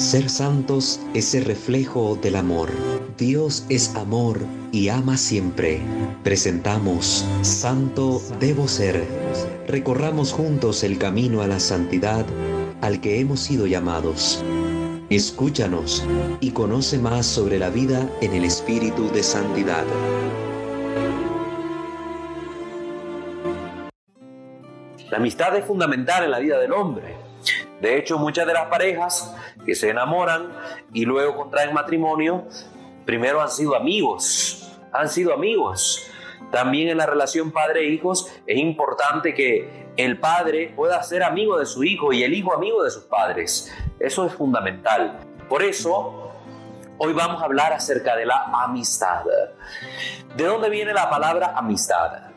Ser santos es el reflejo del amor. Dios es amor y ama siempre. Presentamos Santo Debo Ser. Recorramos juntos el camino a la santidad al que hemos sido llamados. Escúchanos y conoce más sobre la vida en el Espíritu de Santidad. La amistad es fundamental en la vida del hombre. De hecho, muchas de las parejas que se enamoran y luego contraen matrimonio, primero han sido amigos, han sido amigos. También en la relación padre-hijos es importante que el padre pueda ser amigo de su hijo y el hijo amigo de sus padres. Eso es fundamental. Por eso, hoy vamos a hablar acerca de la amistad. ¿De dónde viene la palabra amistad?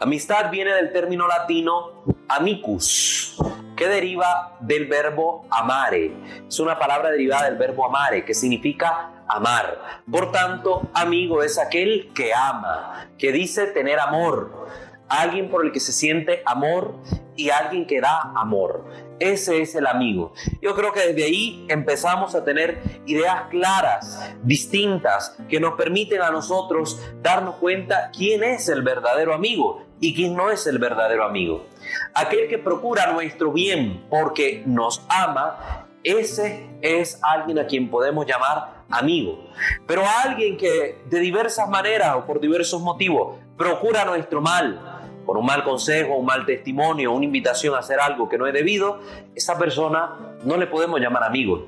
Amistad viene del término latino amicus, que deriva del verbo amare. Es una palabra derivada del verbo amare, que significa amar. Por tanto, amigo es aquel que ama, que dice tener amor. Alguien por el que se siente amor y alguien que da amor. Ese es el amigo. Yo creo que desde ahí empezamos a tener ideas claras, distintas, que nos permiten a nosotros darnos cuenta quién es el verdadero amigo y quién no es el verdadero amigo. Aquel que procura nuestro bien porque nos ama, ese es alguien a quien podemos llamar amigo. Pero alguien que de diversas maneras o por diversos motivos procura nuestro mal, por un mal consejo, un mal testimonio, una invitación a hacer algo que no es debido, esa persona no le podemos llamar amigo,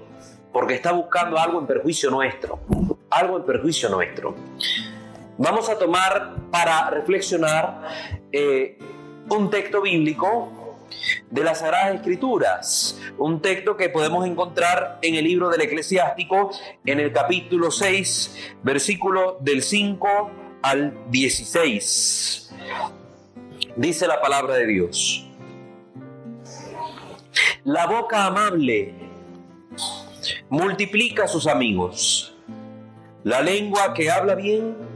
porque está buscando algo en perjuicio nuestro, algo en perjuicio nuestro. Vamos a tomar para reflexionar eh, un texto bíblico de las Sagradas Escrituras, un texto que podemos encontrar en el libro del Eclesiástico, en el capítulo 6, versículo del 5 al 16. Dice la palabra de Dios. La boca amable multiplica a sus amigos. La lengua que habla bien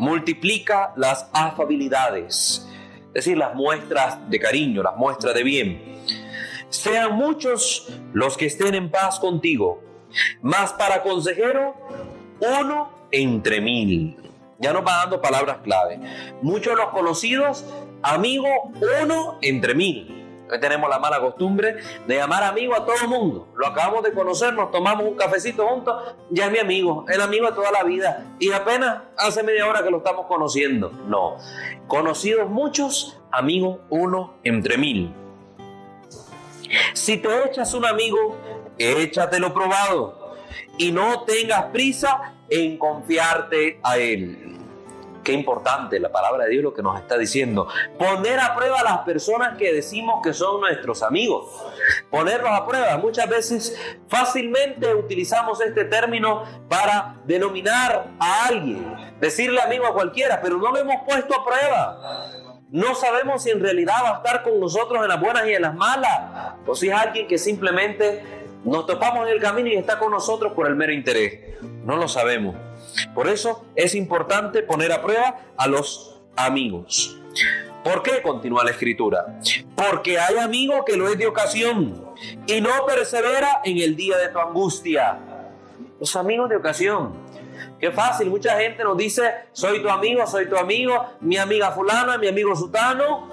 multiplica las afabilidades, es decir, las muestras de cariño, las muestras de bien. Sean muchos los que estén en paz contigo, más para consejero, uno entre mil. Ya nos va dando palabras clave. Muchos los conocidos amigo uno entre mil. Tenemos la mala costumbre de llamar amigo a todo el mundo. Lo acabamos de conocer, nos tomamos un cafecito juntos, ya es mi amigo, el amigo de toda la vida. Y apenas hace media hora que lo estamos conociendo. No, conocidos muchos, amigo uno entre mil. Si te echas un amigo, échatelo probado. Y no tengas prisa en confiarte a él. Qué importante la palabra de Dios lo que nos está diciendo. Poner a prueba a las personas que decimos que son nuestros amigos. Ponerlos a prueba. Muchas veces fácilmente utilizamos este término para denominar a alguien, decirle amigo a cualquiera, pero no lo hemos puesto a prueba. No sabemos si en realidad va a estar con nosotros en las buenas y en las malas, o si es alguien que simplemente nos topamos en el camino y está con nosotros por el mero interés. No lo sabemos. Por eso es importante poner a prueba a los amigos. ¿Por qué? Continúa la escritura. Porque hay amigo que lo es de ocasión y no persevera en el día de tu angustia. Los amigos de ocasión. Qué fácil, mucha gente nos dice, soy tu amigo, soy tu amigo, mi amiga fulana, mi amigo sutano,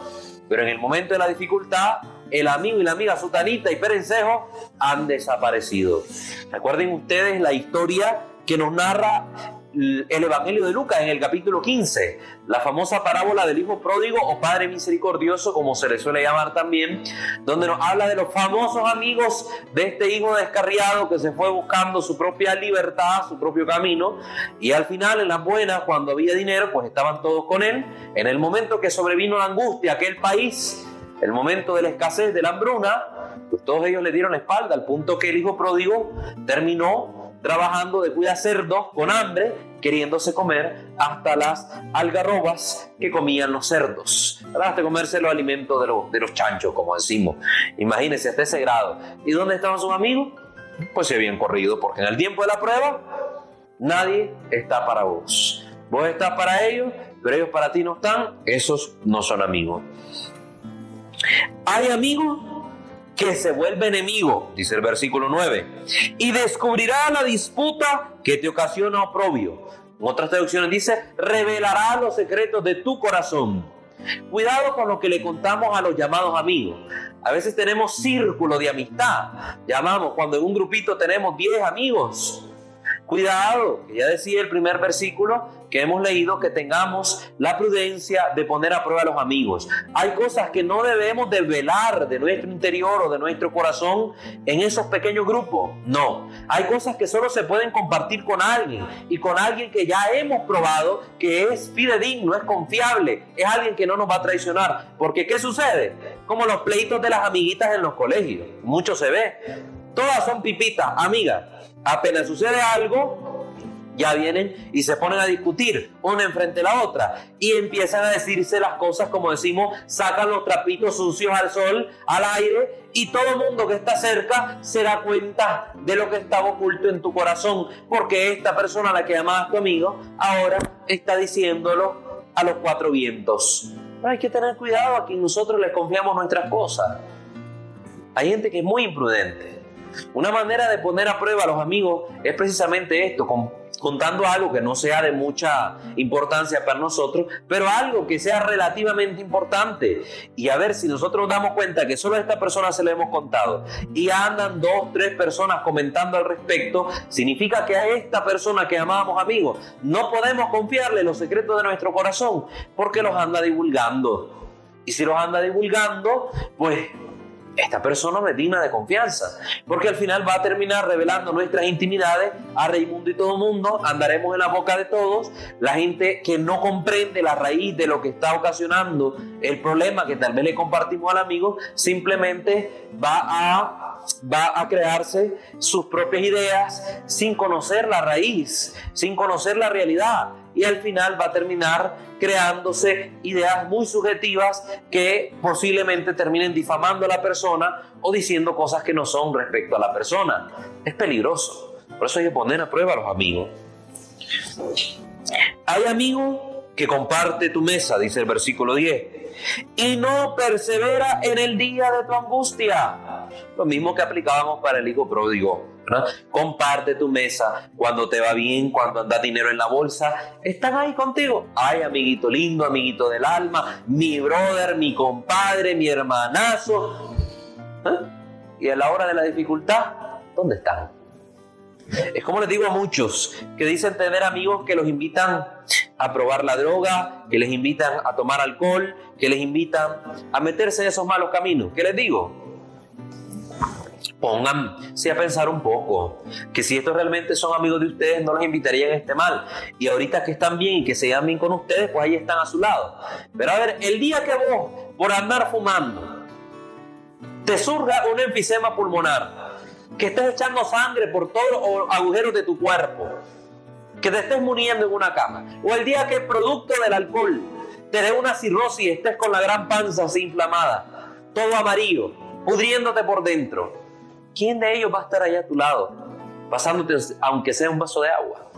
pero en el momento de la dificultad, el amigo y la amiga sutanita y perencejo han desaparecido. Recuerden ustedes la historia que nos narra el Evangelio de Lucas en el capítulo 15, la famosa parábola del Hijo Pródigo o Padre Misericordioso, como se le suele llamar también, donde nos habla de los famosos amigos de este hijo descarriado que se fue buscando su propia libertad, su propio camino, y al final en las buenas, cuando había dinero, pues estaban todos con él. En el momento que sobrevino la angustia, aquel país, el momento de la escasez, de la hambruna, pues todos ellos le dieron la espalda, al punto que el hijo pródigo terminó trabajando de cuida cerdos con hambre, queriéndose comer hasta las algarrobas que comían los cerdos, hasta comerse los alimentos de los, de los chanchos, como decimos. Imagínense hasta ese grado. ¿Y dónde estaban sus amigos? Pues se habían corrido, porque en el tiempo de la prueba nadie está para vos. Vos estás para ellos, pero ellos para ti no están, esos no son amigos. Hay amigos que se vuelve enemigo, dice el versículo 9, y descubrirá la disputa que te ocasiona oprobio. En otras traducciones dice, revelará los secretos de tu corazón. Cuidado con lo que le contamos a los llamados amigos. A veces tenemos círculo de amistad. Llamamos cuando en un grupito tenemos 10 amigos. Cuidado, que ya decía el primer versículo que hemos leído, que tengamos la prudencia de poner a prueba a los amigos. Hay cosas que no debemos desvelar de nuestro interior o de nuestro corazón en esos pequeños grupos. No, hay cosas que solo se pueden compartir con alguien y con alguien que ya hemos probado que es fidedigno, es confiable, es alguien que no nos va a traicionar. Porque ¿qué sucede? Como los pleitos de las amiguitas en los colegios. Mucho se ve. Todas son pipitas, amigas Apenas sucede algo, ya vienen y se ponen a discutir una enfrente de la otra y empiezan a decirse las cosas como decimos, sacan los trapitos sucios al sol, al aire y todo el mundo que está cerca se da cuenta de lo que estaba oculto en tu corazón porque esta persona a la que llamabas tu amigo ahora está diciéndolo a los cuatro vientos. Pero hay que tener cuidado a quien nosotros le confiamos nuestras cosas. Hay gente que es muy imprudente una manera de poner a prueba a los amigos es precisamente esto, contando algo que no sea de mucha importancia para nosotros, pero algo que sea relativamente importante. Y a ver si nosotros damos cuenta que solo a esta persona se le hemos contado y andan dos, tres personas comentando al respecto, significa que a esta persona que amábamos amigos no podemos confiarle los secretos de nuestro corazón porque los anda divulgando. Y si los anda divulgando, pues esta persona es digna de confianza, porque al final va a terminar revelando nuestras intimidades a Raimundo y todo el mundo, andaremos en la boca de todos, la gente que no comprende la raíz de lo que está ocasionando el problema que tal vez le compartimos al amigo, simplemente va a, va a crearse sus propias ideas sin conocer la raíz, sin conocer la realidad y al final va a terminar creándose ideas muy subjetivas que posiblemente terminen difamando a la persona o diciendo cosas que no son respecto a la persona. Es peligroso. Por eso hay que poner a prueba a los amigos. Hay amigos que comparte tu mesa, dice el versículo 10, y no persevera en el día de tu angustia. Lo mismo que aplicábamos para el hijo pródigo. Comparte tu mesa cuando te va bien, cuando andas dinero en la bolsa. Están ahí contigo. Ay, amiguito lindo, amiguito del alma, mi brother, mi compadre, mi hermanazo. ¿Eh? Y a la hora de la dificultad, ¿dónde están? Es como les digo a muchos que dicen tener amigos que los invitan a probar la droga, que les invitan a tomar alcohol, que les invitan a meterse en esos malos caminos. ¿Qué les digo? Pónganse a pensar un poco, que si estos realmente son amigos de ustedes, no los invitarían a este mal. Y ahorita que están bien y que se llevan bien con ustedes, pues ahí están a su lado. Pero a ver, el día que vos, por andar fumando, te surja un enfisema pulmonar, que estés echando sangre por todos los agujeros de tu cuerpo, que te estés muriendo en una cama, o el día que producto del alcohol te dé una cirrosis y estés con la gran panza así inflamada, todo amarillo, pudriéndote por dentro ¿quién de ellos va a estar allá a tu lado, pasándote aunque sea un vaso de agua?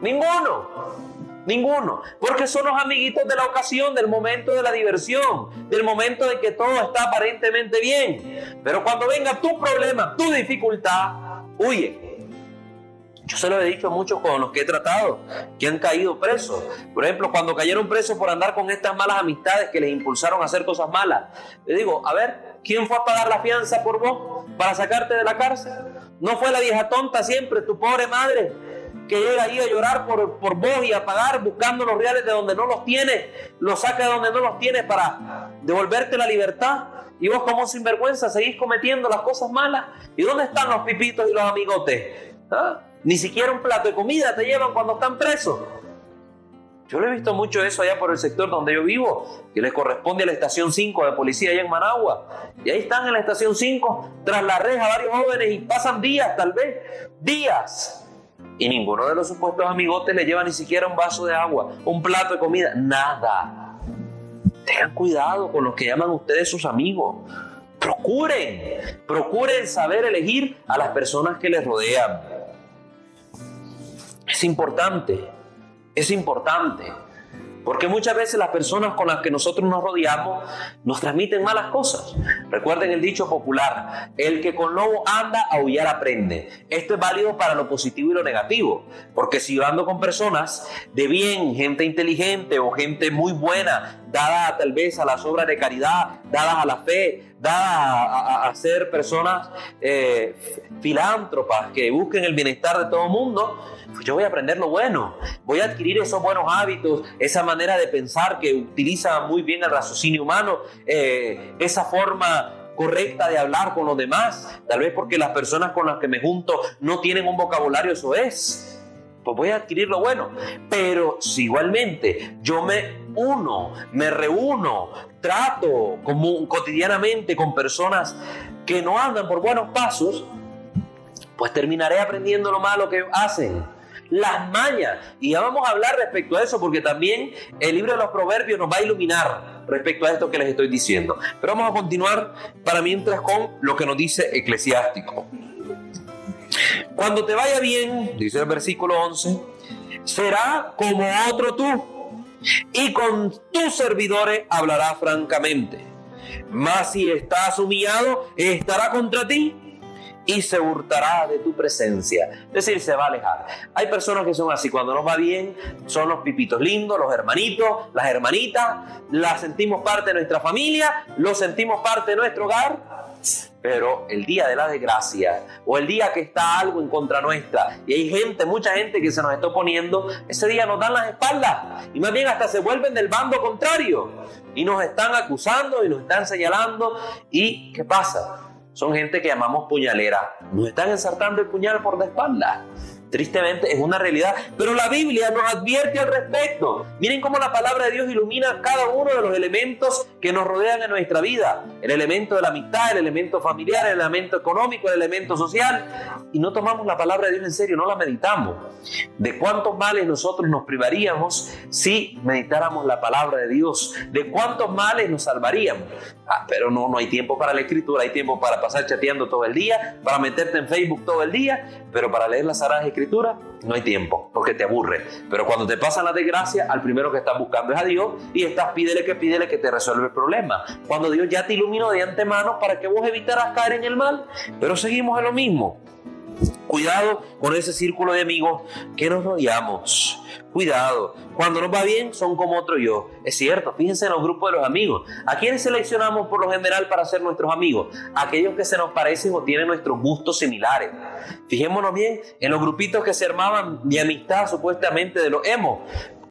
Ninguno. Ninguno, porque son los amiguitos de la ocasión, del momento de la diversión, del momento de que todo está aparentemente bien. Pero cuando venga tu problema, tu dificultad, huye. Yo se lo he dicho a muchos con los que he tratado, que han caído presos. Por ejemplo, cuando cayeron presos por andar con estas malas amistades que les impulsaron a hacer cosas malas. Le digo, a ver, ¿quién fue a pagar la fianza por vos para sacarte de la cárcel? ¿No fue la vieja tonta siempre, tu pobre madre, que llega ahí a llorar por, por vos y a pagar buscando los reales de donde no los tiene, los saca de donde no los tiene para devolverte la libertad? Y vos como sinvergüenza seguís cometiendo las cosas malas. ¿Y dónde están los pipitos y los amigotes? ¿Ah? Ni siquiera un plato de comida te llevan cuando están presos. Yo lo he visto mucho eso allá por el sector donde yo vivo, que les corresponde a la estación 5 de policía allá en Managua. Y ahí están en la estación 5, tras la reja, varios jóvenes y pasan días, tal vez, días. Y ninguno de los supuestos amigotes le lleva ni siquiera un vaso de agua, un plato de comida, nada. Tengan cuidado con los que llaman ustedes sus amigos. Procuren, procuren saber elegir a las personas que les rodean. Es importante es importante. Porque muchas veces las personas con las que nosotros nos rodeamos nos transmiten malas cosas. Recuerden el dicho popular, el que con lobo anda, aullar aprende. Esto es válido para lo positivo y lo negativo. Porque si yo ando con personas de bien, gente inteligente o gente muy buena, dada tal vez a las obras de caridad, dadas a la fe, dadas a, ser personas eh, filántropas que busquen el bienestar de todo el mundo, pues yo voy a aprender lo bueno, voy a adquirir esos buenos hábitos, esa manera de pensar que utiliza muy bien el raciocinio humano, eh, esa forma correcta de hablar con los demás, tal vez porque las personas con las que me junto no tienen un vocabulario eso es. Pues voy a adquirir lo bueno. Pero si igualmente yo me uno, me reúno, trato como, cotidianamente con personas que no andan por buenos pasos, pues terminaré aprendiendo lo malo que hacen las mañas. Y ya vamos a hablar respecto a eso, porque también el libro de los proverbios nos va a iluminar respecto a esto que les estoy diciendo. Pero vamos a continuar para mientras con lo que nos dice Eclesiástico. Cuando te vaya bien, dice el versículo 11, será como otro tú, y con tus servidores hablará francamente. Mas si estás humillado, estará contra ti y se hurtará de tu presencia. Es decir, se va a alejar. Hay personas que son así, cuando nos va bien, son los pipitos lindos, los hermanitos, las hermanitas, las sentimos parte de nuestra familia, los sentimos parte de nuestro hogar. Pero el día de la desgracia o el día que está algo en contra nuestra y hay gente, mucha gente que se nos está oponiendo, ese día nos dan las espaldas y más bien hasta se vuelven del bando contrario y nos están acusando y nos están señalando. ¿Y qué pasa? son gente que llamamos puñalera. Nos están ensartando el puñal por la espalda. Tristemente es una realidad, pero la Biblia nos advierte al respecto. Miren cómo la palabra de Dios ilumina cada uno de los elementos que nos rodean en nuestra vida. El elemento de la amistad, el elemento familiar, el elemento económico, el elemento social. Y no tomamos la palabra de Dios en serio, no la meditamos. ¿De cuántos males nosotros nos privaríamos si meditáramos la palabra de Dios? ¿De cuántos males nos salvaríamos? Ah, pero no, no hay tiempo para la escritura, hay tiempo para pasar chateando todo el día, para meterte en Facebook todo el día, pero para leer las Sagradas Escrituras no hay tiempo, porque te aburre. Pero cuando te pasan la desgracia, al primero que estás buscando es a Dios y estás pídele que pídele que te resuelva el problema. Cuando Dios ya te iluminó de antemano para que vos evitaras caer en el mal, pero seguimos en lo mismo. Cuidado con ese círculo de amigos que nos rodeamos. Cuidado, cuando nos va bien son como otro yo. Es cierto, fíjense en los grupos de los amigos. ¿A quiénes seleccionamos por lo general para ser nuestros amigos? Aquellos que se nos parecen o tienen nuestros gustos similares. Fijémonos bien en los grupitos que se armaban de amistad supuestamente de los emo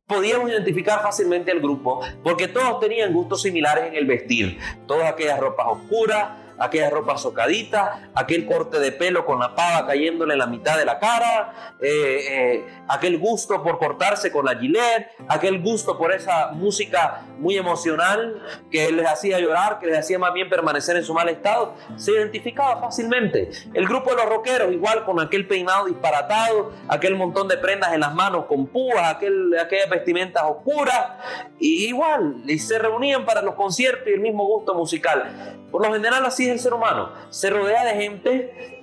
podíamos identificar fácilmente el grupo porque todos tenían gustos similares en el vestir, todas aquellas ropas oscuras, aquella ropa socadita, aquel corte de pelo con la pava cayéndole en la mitad de la cara, eh, eh, aquel gusto por cortarse con la gilet, aquel gusto por esa música muy emocional que les hacía llorar, que les hacía más bien permanecer en su mal estado, se identificaba fácilmente. El grupo de los rockeros, igual con aquel peinado disparatado, aquel montón de prendas en las manos con púas, aquel, aquellas vestimentas oscuras, igual, y se reunían para los conciertos y el mismo gusto musical. Por lo general así el ser humano. Se rodea de gente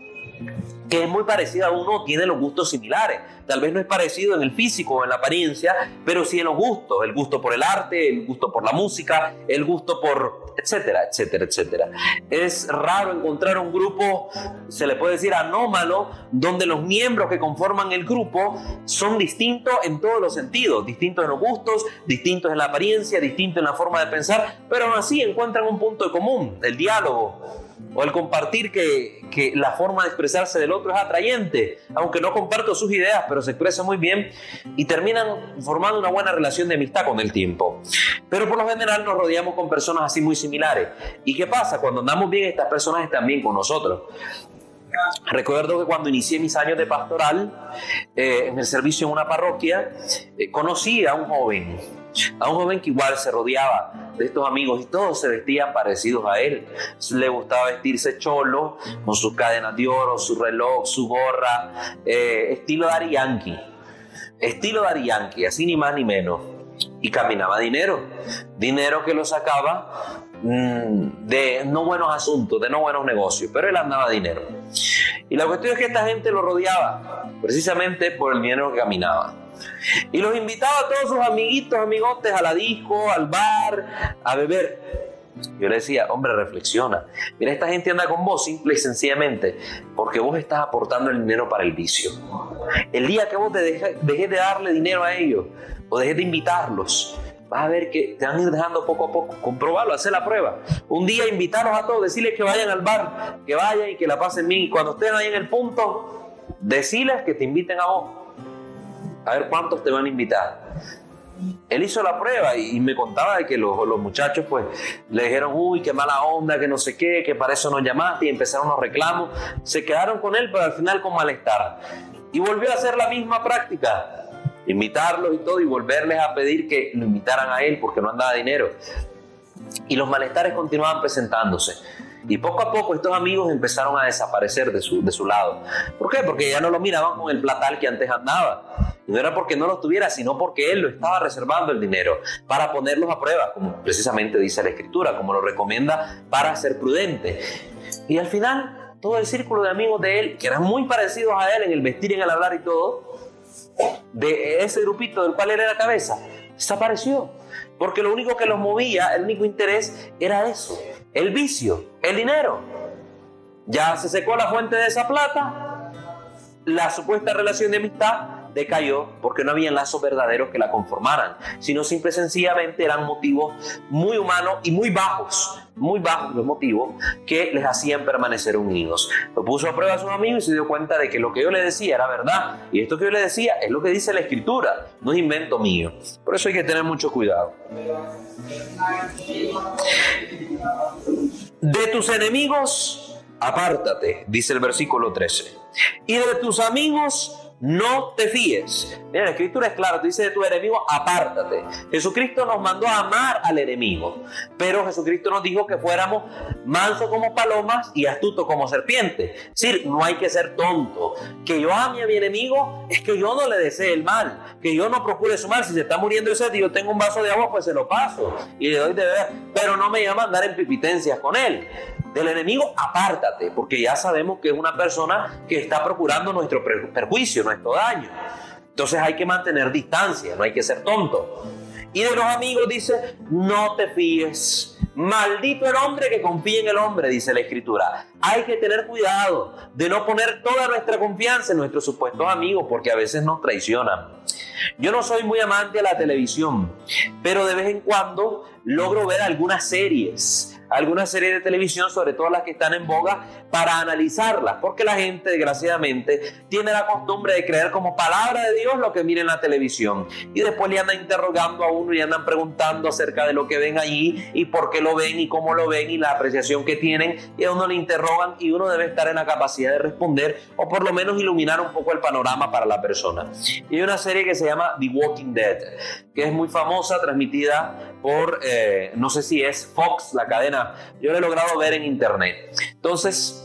que es muy parecida a uno, tiene los gustos similares. Tal vez no es parecido en el físico o en la apariencia, pero sí en los gustos. El gusto por el arte, el gusto por la música, el gusto por etcétera, etcétera, etcétera. Es raro encontrar un grupo, se le puede decir anómalo, donde los miembros que conforman el grupo son distintos en todos los sentidos, distintos en los gustos, distintos en la apariencia, distintos en la forma de pensar, pero aún así encuentran un punto común, el diálogo o el compartir que, que, la forma de expresarse del otro es atrayente, aunque no comparto sus ideas, pero se expresa muy bien y terminan formando una buena relación de amistad con el tiempo. Pero por lo general nos rodeamos con personas así muy similares. ¿Y qué pasa? Cuando andamos bien, estas personas están bien con nosotros. Recuerdo que cuando inicié mis años de pastoral, eh, en el servicio en una parroquia, eh, conocí a un joven, a un joven que igual se rodeaba de estos amigos y todos se vestían parecidos a él. Le gustaba vestirse cholo, con sus cadenas de oro, su reloj, su gorra, eh, estilo Dari Yankee. Estilo Dari Yankee, así ni más ni menos. Y caminaba dinero, dinero que lo sacaba mm, de no buenos asuntos, de no buenos negocios, pero él andaba dinero. Y la cuestión es que esta gente lo rodeaba precisamente por el dinero que caminaba. Y los invitaba a todos sus amiguitos, amigotes, a la disco, al bar, a beber. Yo le decía, hombre, reflexiona. Mira, esta gente anda con vos simple y sencillamente porque vos estás aportando el dinero para el vicio. El día que vos te dejes, de darle dinero a ellos o dejes de invitarlos, vas a ver que te van a ir dejando poco a poco. Comprobarlo, hacer la prueba. Un día invitarlos a todos, decirles que vayan al bar, que vayan y que la pasen bien. Y cuando estén ahí en el punto, decirles que te inviten a vos. A ver cuántos te van a invitar él hizo la prueba y, me contaba de que los, muchachos pues le dijeron, uy, qué mala onda, que no sé qué, que para eso nos llamaste y empezaron los reclamos. Se quedaron con él, pero al final con malestar. Y volvió a hacer la misma práctica, invitarlos y todo y volverles a pedir que lo invitaran a él porque no andaba dinero. Y los malestares continuaban presentándose. Y poco a poco estos amigos empezaron a desaparecer de su, de su lado. ¿Por qué? Porque ya no lo miraban con el platal que antes andaba. No era porque no los tuviera, sino porque él lo estaba reservando el dinero para ponerlos a prueba, como precisamente dice la escritura, como lo recomienda para ser prudente. Y al final, todo el círculo de amigos de él, que eran muy parecidos a él en el vestir, en el hablar y todo, de ese grupito del cual él era cabeza, desapareció. Porque lo único que los movía, el único interés era eso, el vicio, el dinero. Ya se secó la fuente de esa plata, la supuesta relación de amistad decayó porque no había lazos verdaderos que la conformaran, sino simple y sencillamente eran motivos muy humanos y muy bajos, muy bajos los motivos que les hacían permanecer unidos. Lo puso a prueba a sus amigos y se dio cuenta de que lo que yo le decía era verdad y esto que yo le decía es lo que dice la escritura, no es invento mío. Por eso hay que tener mucho cuidado. De tus enemigos, apártate, dice el versículo 13. Y de tus amigos, no te fíes. Mira, la escritura es clara, te dice de tu enemigo, apártate. Jesucristo nos mandó a amar al enemigo, pero Jesucristo nos dijo que fuéramos mansos como palomas y astutos como serpientes. Es decir, no hay que ser tonto. Que yo ame a mi enemigo es que yo no le desee el mal, que yo no procure su mal. Si se está muriendo ese y yo tengo un vaso de agua, pues se lo paso y le doy de beber, pero no me llama a andar en pipitencias con él. Del enemigo, apártate, porque ya sabemos que es una persona que está procurando nuestro perjuicio, nuestro daño. Entonces hay que mantener distancia, no hay que ser tonto. Y de los amigos dice, no te fíes. Maldito el hombre que confía en el hombre, dice la escritura. Hay que tener cuidado de no poner toda nuestra confianza en nuestros supuestos amigos porque a veces nos traicionan. Yo no soy muy amante de la televisión, pero de vez en cuando logro ver algunas series algunas series de televisión, sobre todo las que están en boga, para analizarlas, porque la gente, desgraciadamente, tiene la costumbre de creer como palabra de Dios lo que mira en la televisión. Y después le andan interrogando a uno y andan preguntando acerca de lo que ven allí y por qué lo ven y cómo lo ven y la apreciación que tienen. Y a uno le interrogan y uno debe estar en la capacidad de responder o por lo menos iluminar un poco el panorama para la persona. Y hay una serie que se llama The Walking Dead, que es muy famosa, transmitida por, eh, no sé si es Fox, la cadena, yo lo he logrado ver en internet. Entonces,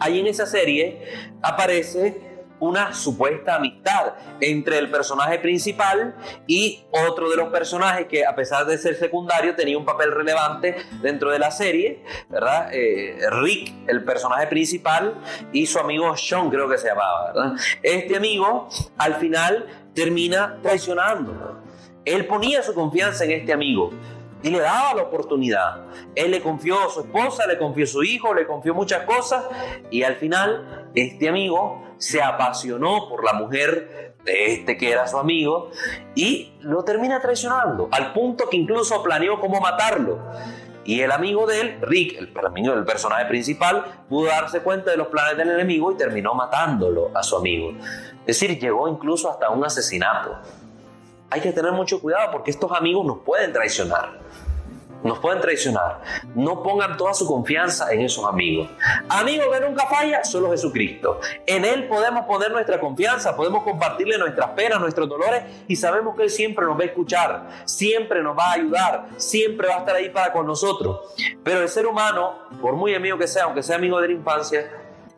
ahí en esa serie aparece una supuesta amistad entre el personaje principal y otro de los personajes que a pesar de ser secundario tenía un papel relevante dentro de la serie, ¿verdad? Eh, Rick, el personaje principal, y su amigo Sean creo que se llamaba, ¿verdad? Este amigo al final termina traicionando él ponía su confianza en este amigo y le daba la oportunidad. Él le confió a su esposa, le confió a su hijo, le confió muchas cosas y al final este amigo se apasionó por la mujer de este que era su amigo y lo termina traicionando al punto que incluso planeó cómo matarlo. Y el amigo de él, Rick, el, amigo del personaje principal, pudo darse cuenta de los planes del enemigo y terminó matándolo a su amigo. Es decir, llegó incluso hasta un asesinato hay que tener mucho cuidado porque estos amigos nos pueden traicionar. Nos pueden traicionar. No pongan toda su confianza en esos amigos. Amigos que nunca falla, solo Jesucristo. En Él podemos poner nuestra confianza, podemos compartirle nuestras penas, nuestros dolores y sabemos que Él siempre nos va a escuchar, siempre nos va a ayudar, siempre va a estar ahí para con nosotros. Pero el ser humano, por muy amigo que sea, aunque sea amigo de la infancia,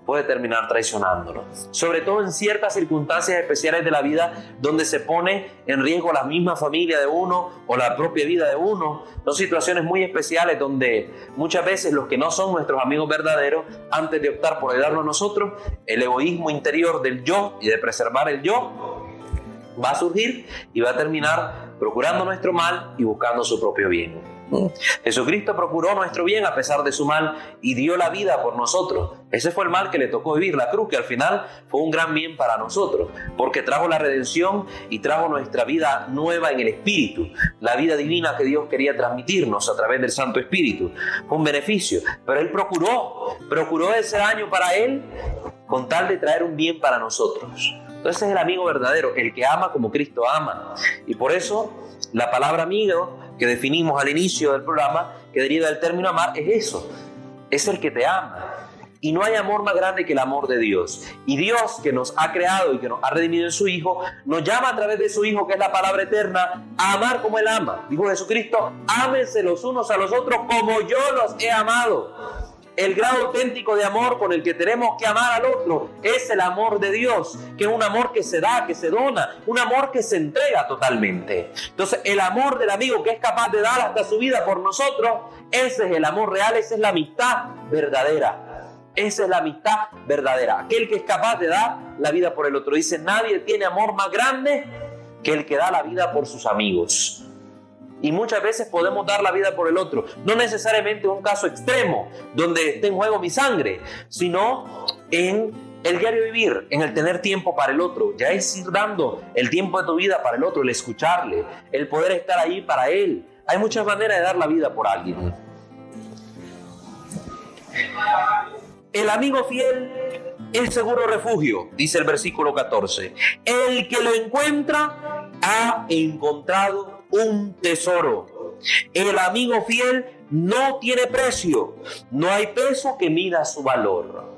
puede terminar traicionándolo. Sobre todo en ciertas circunstancias especiales de la vida donde se pone en riesgo la misma familia de uno o la propia vida de uno. Son situaciones muy especiales donde muchas veces los que no son nuestros amigos verdaderos, antes de optar por ayudarnos a nosotros, el egoísmo interior del yo y de preservar el yo, va a surgir y va a terminar procurando nuestro mal y buscando su propio bien. Jesucristo procuró nuestro bien a pesar de su mal y dio la vida por nosotros. Ese fue el mal que le tocó vivir, la cruz, que al final fue un gran bien para nosotros, porque trajo la redención y trajo nuestra vida nueva en el Espíritu, la vida divina que Dios quería transmitirnos a través del Santo Espíritu. Fue un beneficio, pero Él procuró, procuró ese año para Él con tal de traer un bien para nosotros. Entonces es el amigo verdadero, el que ama como Cristo ama. Y por eso la palabra amigo que definimos al inicio del programa, que deriva del término amar, es eso, es el que te ama. Y no hay amor más grande que el amor de Dios. Y Dios que nos ha creado y que nos ha redimido en su Hijo, nos llama a través de su Hijo, que es la palabra eterna, a amar como Él ama. Dijo Jesucristo, ámense los unos a los otros como yo los he amado. El grado auténtico de amor con el que tenemos que amar al otro es el amor de Dios, que es un amor que se da, que se dona, un amor que se entrega totalmente. Entonces, el amor del amigo que es capaz de dar hasta su vida por nosotros, ese es el amor real, esa es la amistad verdadera. Esa es la amistad verdadera. Aquel que es capaz de dar la vida por el otro. Dice, nadie tiene amor más grande que el que da la vida por sus amigos y muchas veces podemos dar la vida por el otro. No necesariamente un caso extremo donde esté en juego mi sangre, sino en el diario vivir, en el tener tiempo para el otro. Ya es ir dando el tiempo de tu vida para el otro, el escucharle, el poder estar ahí para él. Hay muchas maneras de dar la vida por alguien. El amigo fiel es seguro refugio, dice el versículo 14. El que lo encuentra ha encontrado un tesoro. El amigo fiel no tiene precio, no hay peso que mida su valor.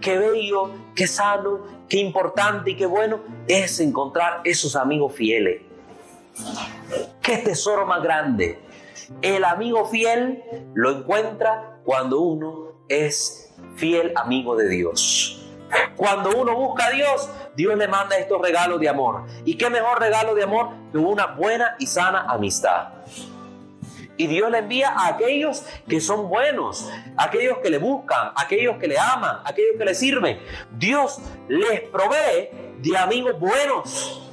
Qué bello, qué sano, qué importante y qué bueno es encontrar esos amigos fieles. Qué tesoro más grande. El amigo fiel lo encuentra cuando uno es fiel amigo de Dios. Cuando uno busca a Dios, Dios le manda estos regalos de amor. ¿Y qué mejor regalo de amor que una buena y sana amistad? Y Dios le envía a aquellos que son buenos, aquellos que le buscan, aquellos que le aman, aquellos que le sirven. Dios les provee de amigos buenos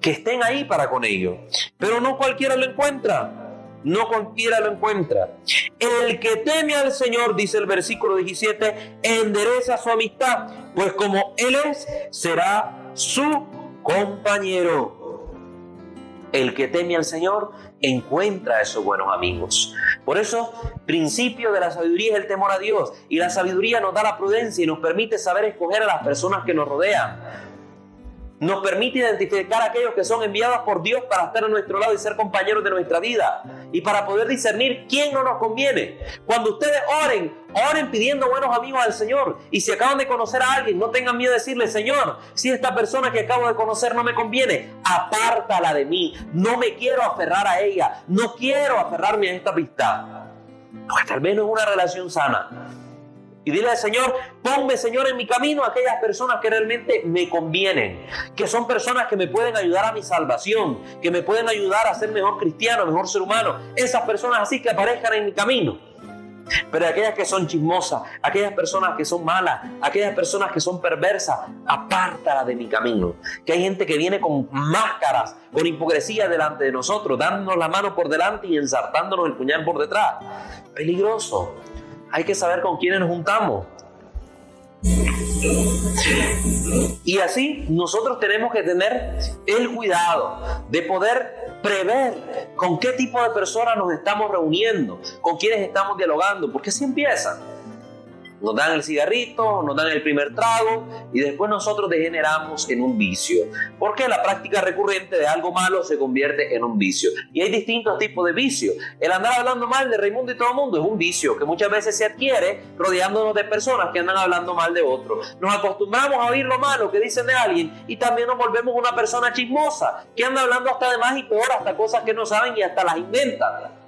que estén ahí para con ellos. Pero no cualquiera lo encuentra no cualquiera lo encuentra. El que teme al Señor, dice el versículo 17, endereza su amistad, pues como Él es, será su compañero. El que teme al Señor encuentra a esos buenos amigos. Por eso, principio de la sabiduría es el temor a Dios. Y la sabiduría nos da la prudencia y nos permite saber escoger a las personas que nos rodean nos permite identificar a aquellos que son enviados por Dios para estar a nuestro lado y ser compañeros de nuestra vida y para poder discernir quién no nos conviene. Cuando ustedes oren, oren pidiendo buenos amigos al Señor y si acaban de conocer a alguien, no tengan miedo de decirle, Señor, si esta persona que acabo de conocer no me conviene, apártala de mí, no me quiero aferrar a ella, no quiero aferrarme a esta amistad. Pues tal vez no es una relación sana. Y dile al Señor, ponme Señor en mi camino aquellas personas que realmente me convienen, que son personas que me pueden ayudar a mi salvación, que me pueden ayudar a ser mejor cristiano, mejor ser humano. Esas personas así que aparezcan en mi camino. Pero aquellas que son chismosas, aquellas personas que son malas, aquellas personas que son perversas, apártala de mi camino. Que hay gente que viene con máscaras, con hipocresía delante de nosotros, dándonos la mano por delante y ensartándonos el puñal por detrás. Peligroso hay que saber con quiénes nos juntamos. Y así nosotros tenemos que tener el cuidado de poder prever con qué tipo de personas nos estamos reuniendo, con quiénes estamos dialogando, porque así empieza nos dan el cigarrito, nos dan el primer trago y después nosotros degeneramos en un vicio. Porque la práctica recurrente de algo malo se convierte en un vicio. Y hay distintos tipos de vicios. El andar hablando mal de Raimundo y todo el mundo es un vicio que muchas veces se adquiere rodeándonos de personas que andan hablando mal de otros. Nos acostumbramos a oír lo malo que dicen de alguien y también nos volvemos una persona chismosa que anda hablando hasta de más y peor, hasta cosas que no saben y hasta las inventan.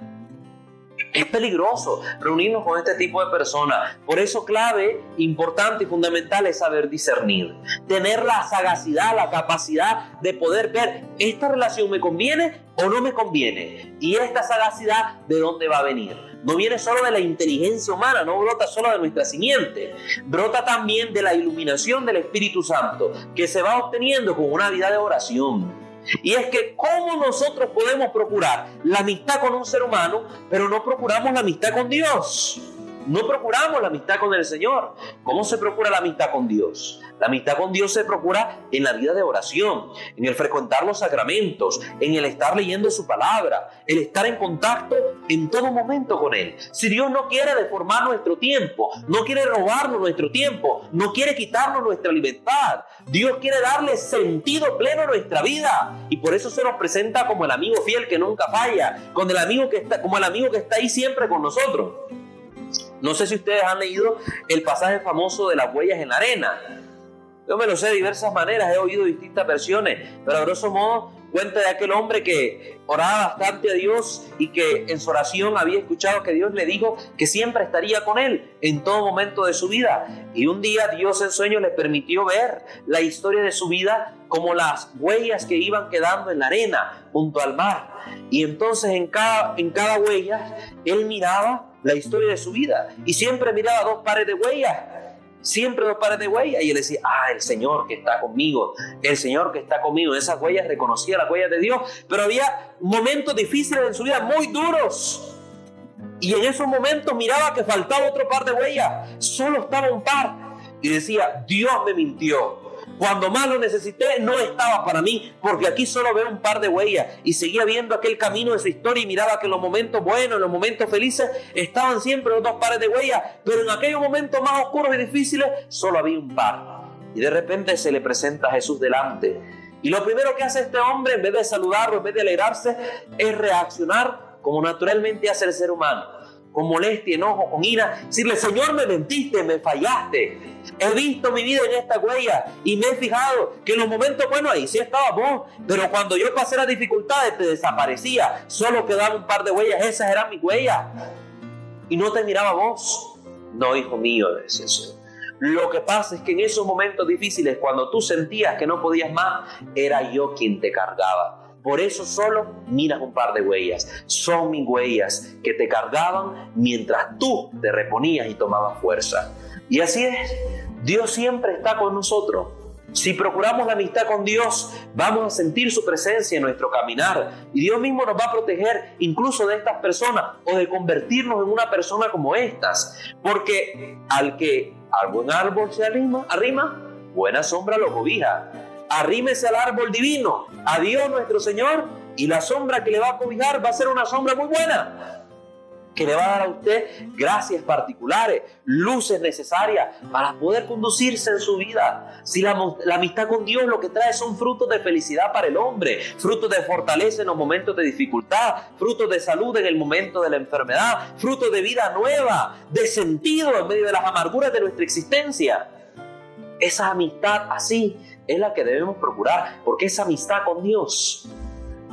Es peligroso reunirnos con este tipo de personas. Por eso clave, importante y fundamental es saber discernir. Tener la sagacidad, la capacidad de poder ver, ¿esta relación me conviene o no me conviene? Y esta sagacidad, ¿de dónde va a venir? No viene solo de la inteligencia humana, no brota solo de nuestra simiente, brota también de la iluminación del Espíritu Santo, que se va obteniendo con una vida de oración y es que cómo nosotros podemos procurar la amistad con un ser humano, pero no procuramos la amistad con Dios. No procuramos la amistad con el Señor. ¿Cómo se procura la amistad con Dios? La amistad con Dios se procura en la vida de oración, en el frecuentar los sacramentos, en el estar leyendo su palabra, el estar en contacto en todo momento con Él. Si Dios no quiere deformar nuestro tiempo, no quiere robarnos nuestro tiempo, no quiere quitarnos nuestra libertad, Dios quiere darle sentido pleno a nuestra vida y por eso se nos presenta como el amigo fiel que nunca falla, con el amigo que está, como el amigo que está ahí siempre con nosotros. No sé si ustedes han leído el pasaje famoso de las huellas en la arena. Yo me lo sé de diversas maneras, he oído distintas versiones, pero a grosso modo cuenta de aquel hombre que oraba bastante a Dios y que en su oración había escuchado que Dios le dijo que siempre estaría con él en todo momento de su vida. Y un día Dios en sueño le permitió ver la historia de su vida como las huellas que iban quedando en la arena junto al mar. Y entonces en cada, en cada huella él miraba la historia de su vida y siempre miraba dos pares de huellas siempre dos pares de huellas. Y él decía, ah, el Señor que está conmigo, el Señor que está conmigo. Esas huellas reconocía las huellas de Dios, pero había momentos difíciles en su vida, muy duros. Y en esos momentos miraba que faltaba otro par de huellas, solo estaba un par. Y decía, Dios me mintió. Cuando más lo necesité, no estaba para mí, porque aquí solo veo un par de huellas. Y seguía viendo aquel camino de su historia y miraba que en los momentos buenos, en los momentos felices, estaban siempre los dos pares de huellas. Pero en aquellos momentos más oscuros y difíciles, solo había un par. Y de repente se le presenta a Jesús delante. Y lo primero que hace este hombre, en vez de saludarlo, en vez de alegrarse, es reaccionar como naturalmente hace el ser humano con molestia, enojo, con ira, decirle, Señor, me mentiste, me fallaste. He visto mi vida en esta huella y me he fijado que en los momentos buenos ahí sí estaba vos, pero cuando yo pasé las dificultades te desaparecía, solo quedaba un par de huellas, esas eran mis huellas. Y no te miraba vos. No, hijo mío, decía el Lo que pasa es que en esos momentos difíciles, cuando tú sentías que no podías más, era yo quien te cargaba por eso solo miras un par de huellas. Son mis huellas que te cargaban mientras tú te reponías y tomabas fuerza. Y así es, Dios siempre está con nosotros. Si procuramos la amistad con Dios, vamos a sentir su presencia en nuestro caminar. Y Dios mismo nos va a proteger incluso de estas personas o de convertirnos en una persona como estas. Porque al que al buen árbol se arrima, arrima buena sombra lo cobija arrímese al árbol divino, a Dios nuestro Señor, y la sombra que le va a cobijar va a ser una sombra muy buena, que le va a dar a usted gracias particulares, luces necesarias para poder conducirse en su vida. Si la, amistad con Dios lo que trae son frutos de felicidad para el hombre, frutos de fortaleza en los momentos de dificultad, frutos de salud en el momento de la enfermedad, frutos de vida nueva, de sentido en medio de las amarguras de nuestra existencia. Esa amistad así es la que debemos procurar, porque esa amistad con Dios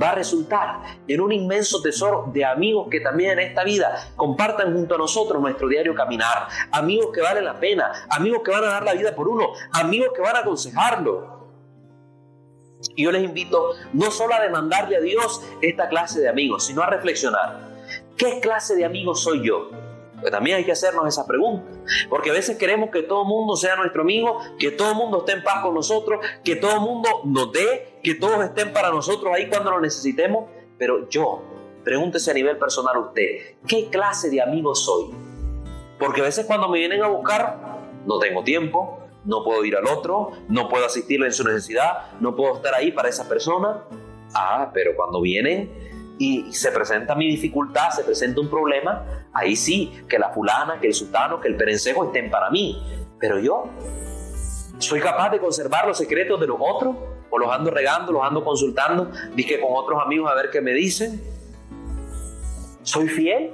va a resultar en un inmenso tesoro de amigos que también en esta vida compartan junto a nosotros nuestro diario caminar, amigos que valen la pena, amigos que van a dar la vida por uno, amigos que van a aconsejarlo. Y yo les invito no solo a demandarle a Dios esta clase de amigos, sino a reflexionar, ¿qué clase de amigos soy yo? También hay que hacernos esa pregunta, porque a veces queremos que todo el mundo sea nuestro amigo, que todo el mundo esté en paz con nosotros, que todo el mundo nos dé, que todos estén para nosotros ahí cuando lo necesitemos, pero yo, pregúntese a nivel personal usted, ¿qué clase de amigo soy? Porque a veces cuando me vienen a buscar, no tengo tiempo, no puedo ir al otro, no puedo asistirle en su necesidad, no puedo estar ahí para esa persona. Ah, pero cuando vienen y se presenta mi dificultad, se presenta un problema, ahí sí, que la fulana, que el sultano, que el perencejo estén para mí. Pero yo, ¿soy capaz de conservar los secretos de los otros? ¿O los ando regando, los ando consultando? Dije con otros amigos a ver qué me dicen. ¿Soy fiel?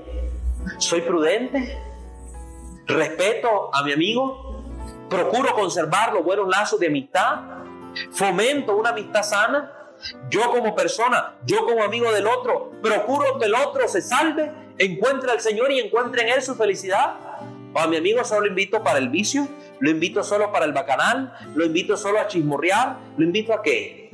¿Soy prudente? ¿Respeto a mi amigo? ¿Procuro conservar los buenos lazos de amistad? ¿Fomento una amistad sana? Yo como persona, yo como amigo del otro, procuro que el otro se salve. encuentre al Señor y encuentre en Él su felicidad. A mi amigo solo lo invito para el vicio, lo invito solo para el bacanal, lo invito solo a chismorrear, lo invito a qué?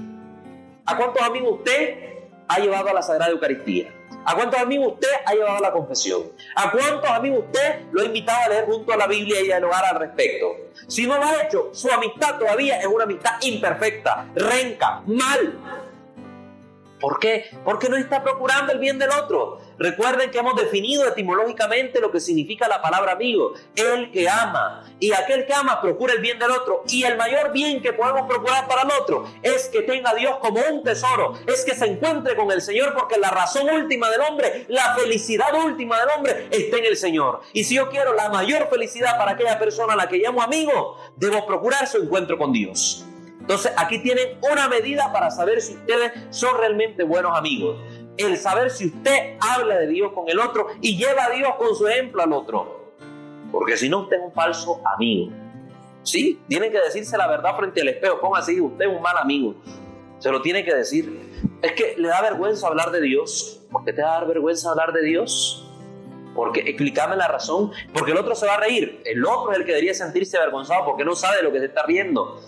¿A cuántos amigos usted ha llevado a la Sagrada Eucaristía? ¿A cuántos amigos usted ha llevado la confesión? ¿A cuántos amigos usted lo ha invitado a leer junto a la Biblia y a dialogar al respecto? Si no lo ha hecho, su amistad todavía es una amistad imperfecta, renca, mal. ¿Por qué? Porque no está procurando el bien del otro. Recuerden que hemos definido etimológicamente lo que significa la palabra amigo. El que ama. Y aquel que ama procura el bien del otro. Y el mayor bien que podemos procurar para el otro es que tenga a Dios como un tesoro. Es que se encuentre con el Señor porque la razón última del hombre, la felicidad última del hombre está en el Señor. Y si yo quiero la mayor felicidad para aquella persona a la que llamo amigo, debo procurar su encuentro con Dios. Entonces aquí tienen una medida para saber si ustedes son realmente buenos amigos. El saber si usted habla de Dios con el otro y lleva a Dios con su ejemplo al otro. Porque si no, usted es un falso amigo. Sí, tiene que decirse la verdad frente al espejo. Ponga así, usted es un mal amigo. Se lo tiene que decir. Es que le da vergüenza hablar de Dios. ¿Por qué te va a dar vergüenza hablar de Dios? Porque explícame la razón. Porque el otro se va a reír. El otro es el que debería sentirse avergonzado porque no sabe lo que se está riendo.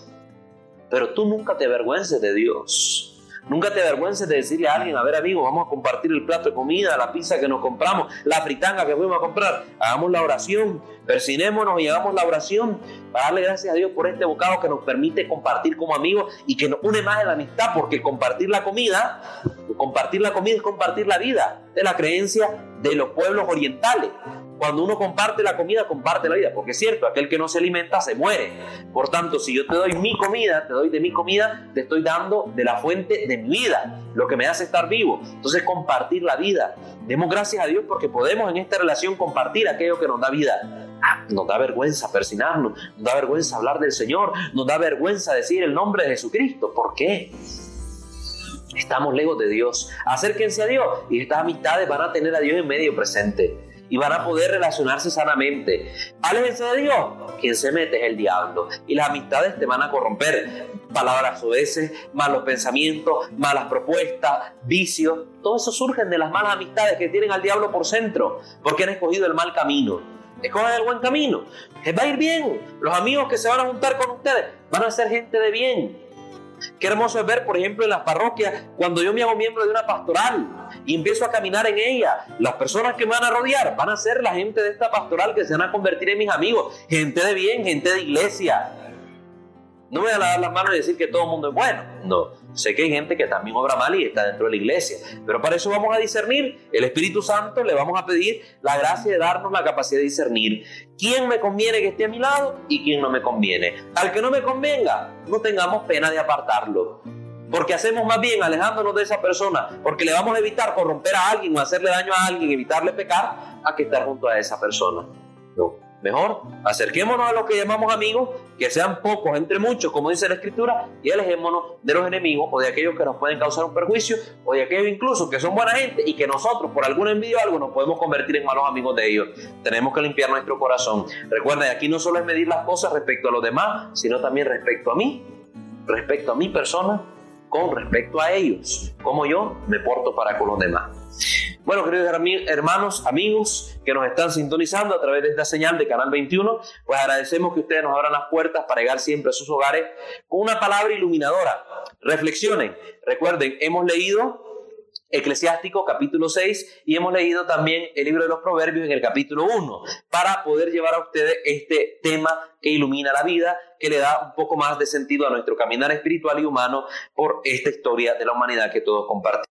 Pero tú nunca te avergüences de Dios. Nunca te avergüences de decirle a alguien, a ver amigo, vamos a compartir el plato de comida, la pizza que nos compramos, la fritanga que fuimos a comprar. Hagamos la oración, persinémonos y hagamos la oración para darle gracias a Dios por este bocado que nos permite compartir como amigos y que nos une más en la amistad, porque compartir la comida, compartir la comida es compartir la vida, de la creencia de los pueblos orientales. Cuando uno comparte la comida, comparte la vida, porque es cierto, aquel que no se alimenta se muere. Por tanto, si yo te doy mi comida, te doy de mi comida, te estoy dando de la fuente de mi vida, lo que me hace estar vivo. Entonces, compartir la vida. Demos gracias a Dios porque podemos en esta relación compartir aquello que nos da vida. Ah, nos da vergüenza persinarnos, nos da vergüenza hablar del Señor, nos da vergüenza decir el nombre de Jesucristo. ¿Por qué? Estamos lejos de Dios. Acérquense a Dios y estas amistades van a tener a Dios en medio presente y van a poder relacionarse sanamente. Aléjense de Dios. Quien se mete es el diablo. Y las amistades te van a corromper. Palabras veces, malos pensamientos, malas propuestas, vicios. Todo eso surgen de las malas amistades que tienen al diablo por centro. Porque han escogido el mal camino. Escogen el buen camino. Les va a ir bien. Los amigos que se van a juntar con ustedes van a ser gente de bien Qué hermoso es ver, por ejemplo, en las parroquias, cuando yo me hago miembro de una pastoral y empiezo a caminar en ella, las personas que me van a rodear van a ser la gente de esta pastoral que se van a convertir en mis amigos, gente de bien, gente de iglesia. No me voy a dar las manos y decir que todo el mundo es bueno. No, sé que hay gente que también obra mal y está dentro de la iglesia. Pero para eso vamos a discernir. El Espíritu Santo le vamos a pedir la gracia de darnos la capacidad de discernir quién me conviene que esté a mi lado y quién no me conviene. Al que no me convenga, no tengamos pena de apartarlo. Porque hacemos más bien alejándonos de esa persona, porque le vamos a evitar corromper a alguien o hacerle daño a alguien, evitarle pecar, a que estar junto a esa persona. No. Mejor acerquémonos a los que llamamos amigos, que sean pocos entre muchos, como dice la Escritura, y alejémonos de los enemigos o de aquellos que nos pueden causar un perjuicio, o de aquellos incluso que son buena gente y que nosotros, por alguna envidia o algo, nos podemos convertir en malos amigos de ellos. Tenemos que limpiar nuestro corazón. Recuerden, aquí no solo es medir las cosas respecto a los demás, sino también respecto a mí, respecto a mi persona, con respecto a ellos, como yo me porto para con los demás. Bueno, queridos hermanos, amigos que nos están sintonizando a través de esta señal de Canal 21, pues agradecemos que ustedes nos abran las puertas para llegar siempre a sus hogares con una palabra iluminadora. Reflexionen. Recuerden, hemos leído Eclesiástico capítulo 6 y hemos leído también el libro de los Proverbios en el capítulo 1 para poder llevar a ustedes este tema que ilumina la vida, que le da un poco más de sentido a nuestro caminar espiritual y humano por esta historia de la humanidad que todos compartimos.